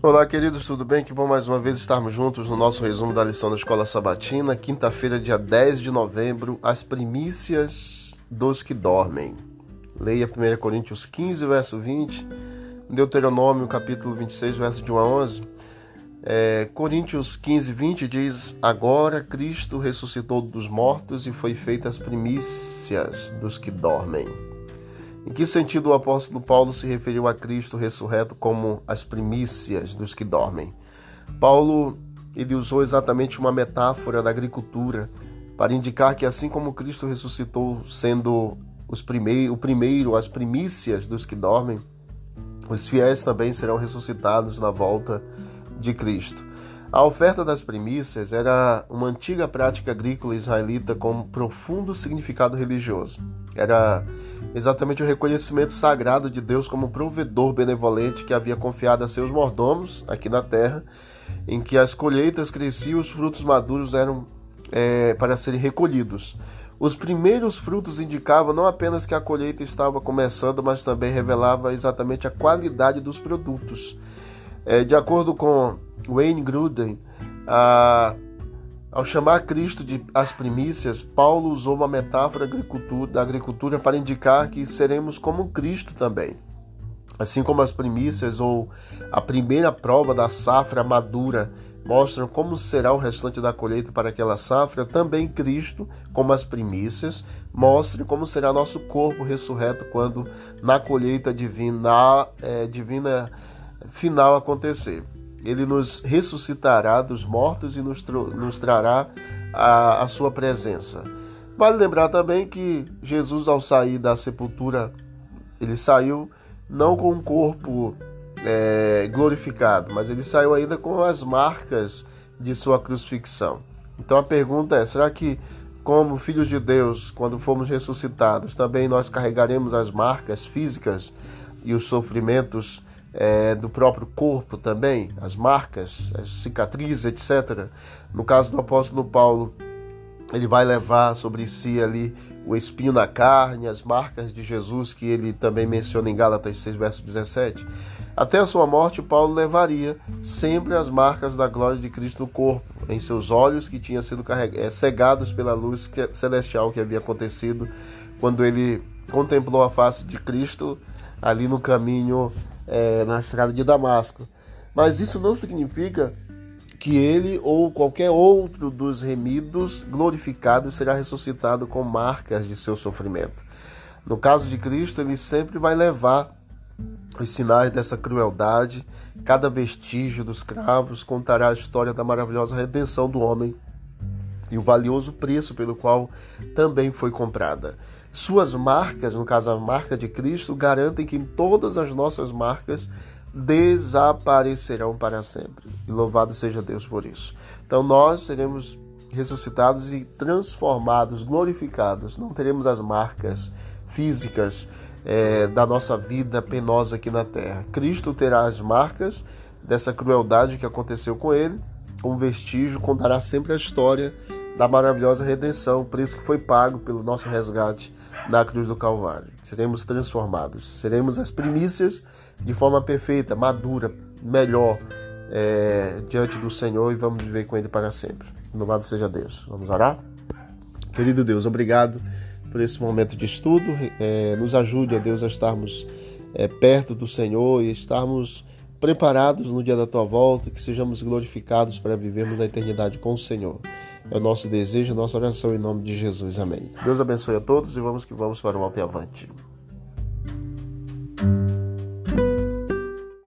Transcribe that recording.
Olá, queridos, tudo bem? Que bom mais uma vez estarmos juntos no nosso resumo da lição da Escola Sabatina, quinta-feira, dia 10 de novembro, as primícias dos que dormem. Leia 1 Coríntios 15, verso 20, Deuteronômio, capítulo 26, verso de 1 a 11. É, Coríntios 15, 20 diz: Agora Cristo ressuscitou dos mortos e foi feita as primícias dos que dormem. Em que sentido o apóstolo Paulo se referiu a Cristo ressurreto como as primícias dos que dormem? Paulo ele usou exatamente uma metáfora da agricultura para indicar que assim como Cristo ressuscitou sendo os primeiro, o primeiro, as primícias dos que dormem, os fiéis também serão ressuscitados na volta de Cristo. A oferta das primícias era uma antiga prática agrícola israelita com profundo significado religioso. Era exatamente o reconhecimento sagrado de Deus como provedor benevolente que havia confiado a seus mordomos aqui na terra, em que as colheitas cresciam e os frutos maduros eram é, para serem recolhidos. Os primeiros frutos indicavam não apenas que a colheita estava começando, mas também revelava exatamente a qualidade dos produtos. É, de acordo com Wayne Gruden, a ao chamar Cristo de as primícias, Paulo usou uma metáfora da agricultura para indicar que seremos como Cristo também. Assim como as primícias ou a primeira prova da safra madura mostram como será o restante da colheita para aquela safra, também Cristo, como as primícias, mostre como será nosso corpo ressurreto quando na colheita divina, é, divina final acontecer. Ele nos ressuscitará dos mortos e nos, nos trará a, a sua presença. Vale lembrar também que Jesus, ao sair da sepultura, ele saiu não com um corpo é, glorificado, mas ele saiu ainda com as marcas de sua crucifixão. Então a pergunta é: será que, como filhos de Deus, quando formos ressuscitados, também nós carregaremos as marcas físicas e os sofrimentos é, do próprio corpo também, as marcas, as cicatrizes, etc. No caso do apóstolo Paulo, ele vai levar sobre si ali o espinho na carne, as marcas de Jesus que ele também menciona em Gálatas 6, verso 17. Até a sua morte, Paulo levaria sempre as marcas da glória de Cristo no corpo, em seus olhos que tinham sido é, cegados pela luz celestial que havia acontecido quando ele contemplou a face de Cristo ali no caminho é, na estrada de Damasco. Mas isso não significa que ele ou qualquer outro dos remidos glorificados será ressuscitado com marcas de seu sofrimento. No caso de Cristo, ele sempre vai levar os sinais dessa crueldade. Cada vestígio dos cravos contará a história da maravilhosa redenção do homem e o valioso preço pelo qual também foi comprada. Suas marcas, no caso a marca de Cristo, garantem que todas as nossas marcas desaparecerão para sempre. E louvado seja Deus por isso. Então nós seremos ressuscitados e transformados, glorificados. Não teremos as marcas físicas é, da nossa vida penosa aqui na terra. Cristo terá as marcas dessa crueldade que aconteceu com ele. Um vestígio contará sempre a história da maravilhosa redenção, o preço que foi pago pelo nosso resgate na cruz do Calvário. Seremos transformados, seremos as primícias de forma perfeita, madura, melhor é, diante do Senhor e vamos viver com Ele para sempre. Louvado seja Deus. Vamos orar? Querido Deus, obrigado por esse momento de estudo. É, nos ajude, a Deus, a estarmos é, perto do Senhor e estarmos preparados no dia da tua volta, que sejamos glorificados para vivermos a eternidade com o Senhor. É o nosso desejo, a nossa oração em nome de Jesus. Amém. Deus abençoe a todos e vamos que vamos para o alto e avante.